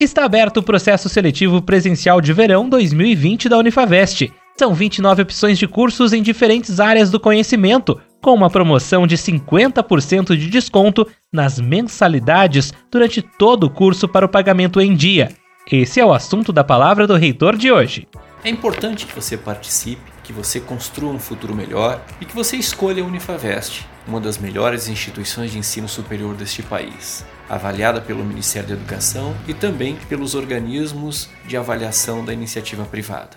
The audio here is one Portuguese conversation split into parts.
Está aberto o processo seletivo presencial de verão 2020 da Unifavest. São 29 opções de cursos em diferentes áreas do conhecimento, com uma promoção de 50% de desconto nas mensalidades durante todo o curso para o pagamento em dia. Esse é o assunto da palavra do reitor de hoje. É importante que você participe, que você construa um futuro melhor e que você escolha a Unifavest, uma das melhores instituições de ensino superior deste país avaliada pelo Ministério da Educação e também pelos organismos de avaliação da iniciativa privada.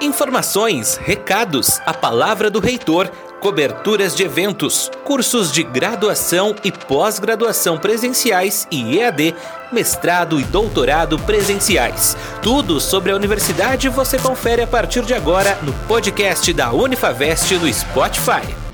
Informações, recados, a palavra do reitor, coberturas de eventos, cursos de graduação e pós-graduação presenciais e EAD, mestrado e doutorado presenciais. Tudo sobre a universidade você confere a partir de agora no podcast da Unifavest no Spotify.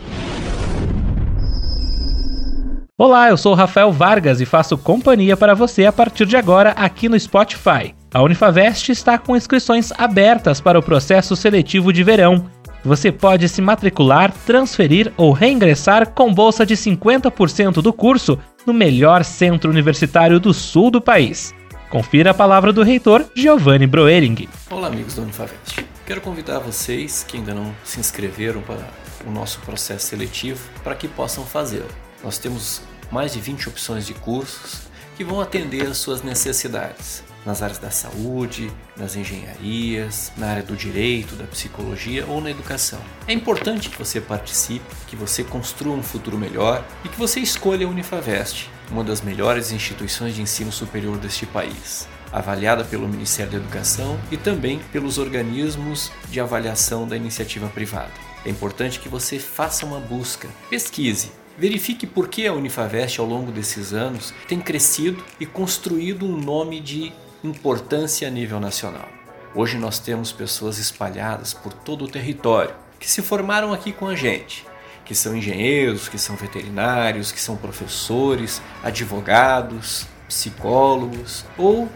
Olá, eu sou Rafael Vargas e faço companhia para você a partir de agora aqui no Spotify. A Unifavest está com inscrições abertas para o processo seletivo de verão. Você pode se matricular, transferir ou reingressar com bolsa de 50% do curso no melhor centro universitário do sul do país. Confira a palavra do reitor Giovanni Broering. Olá, amigos da Unifavest. Quero convidar vocês que ainda não se inscreveram para o nosso processo seletivo para que possam fazê-lo. Nós temos mais de 20 opções de cursos que vão atender às suas necessidades nas áreas da saúde, nas engenharias, na área do direito, da psicologia ou na educação. É importante que você participe, que você construa um futuro melhor e que você escolha a Unifavest, uma das melhores instituições de ensino superior deste país, avaliada pelo Ministério da Educação e também pelos organismos de avaliação da iniciativa privada. É importante que você faça uma busca, pesquise, Verifique por que a Unifavest ao longo desses anos tem crescido e construído um nome de importância a nível nacional. Hoje nós temos pessoas espalhadas por todo o território que se formaram aqui com a gente, que são engenheiros, que são veterinários, que são professores, advogados, psicólogos ou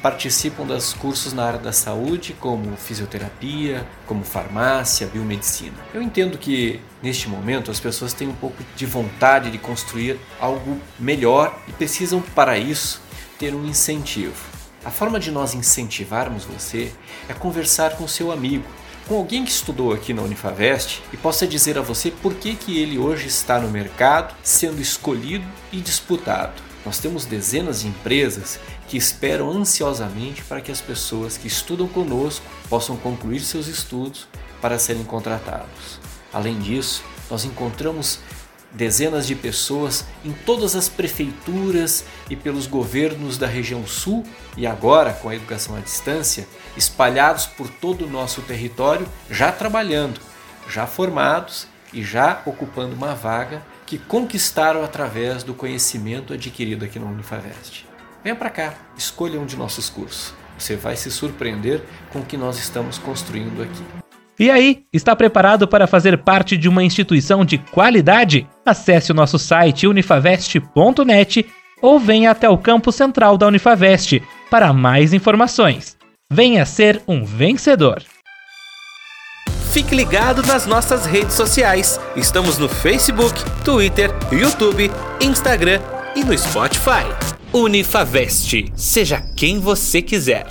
participam dos cursos na área da saúde, como fisioterapia, como farmácia, biomedicina. Eu entendo que neste momento as pessoas têm um pouco de vontade de construir algo melhor e precisam para isso ter um incentivo. A forma de nós incentivarmos você é conversar com seu amigo, com alguém que estudou aqui na Unifavest e possa dizer a você por que, que ele hoje está no mercado sendo escolhido e disputado. Nós temos dezenas de empresas que esperam ansiosamente para que as pessoas que estudam conosco possam concluir seus estudos para serem contratados. Além disso, nós encontramos dezenas de pessoas em todas as prefeituras e pelos governos da região sul e agora com a educação à distância, espalhados por todo o nosso território, já trabalhando, já formados e já ocupando uma vaga que conquistaram através do conhecimento adquirido aqui no Unifavest. Venha para cá, escolha um de nossos cursos. Você vai se surpreender com o que nós estamos construindo aqui. E aí, está preparado para fazer parte de uma instituição de qualidade? Acesse o nosso site unifavest.net ou venha até o campo central da Unifavest para mais informações. Venha ser um vencedor. Fique ligado nas nossas redes sociais. Estamos no Facebook, Twitter, YouTube, Instagram e no Spotify. Unifavest. Seja quem você quiser.